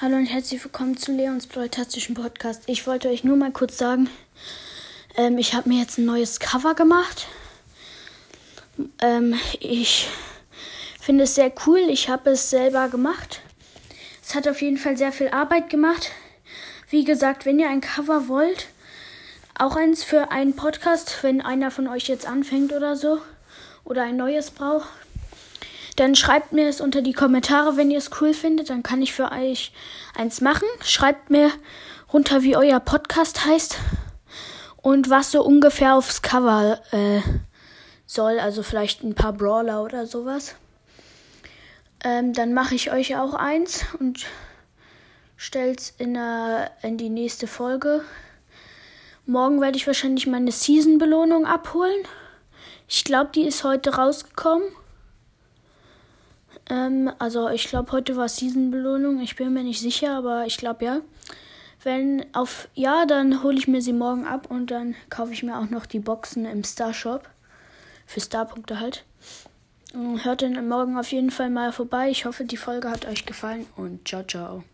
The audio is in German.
Hallo und herzlich willkommen zu Leons Plautastischen Podcast. Ich wollte euch nur mal kurz sagen, ähm, ich habe mir jetzt ein neues Cover gemacht. Ähm, ich finde es sehr cool. Ich habe es selber gemacht. Es hat auf jeden Fall sehr viel Arbeit gemacht. Wie gesagt, wenn ihr ein Cover wollt, auch eins für einen Podcast, wenn einer von euch jetzt anfängt oder so, oder ein neues braucht, dann schreibt mir es unter die Kommentare, wenn ihr es cool findet. Dann kann ich für euch eins machen. Schreibt mir runter, wie euer Podcast heißt und was so ungefähr aufs Cover äh, soll. Also vielleicht ein paar Brawler oder sowas. Ähm, dann mache ich euch auch eins und stell's in, der, in die nächste Folge. Morgen werde ich wahrscheinlich meine Season-Belohnung abholen. Ich glaube, die ist heute rausgekommen. Ähm, also ich glaube, heute war Season-Belohnung. Ich bin mir nicht sicher, aber ich glaube ja. Wenn auf ja, dann hole ich mir sie morgen ab und dann kaufe ich mir auch noch die Boxen im Star Shop. Für Starpunkte halt. Hört dann morgen auf jeden Fall mal vorbei. Ich hoffe, die Folge hat euch gefallen und ciao, ciao.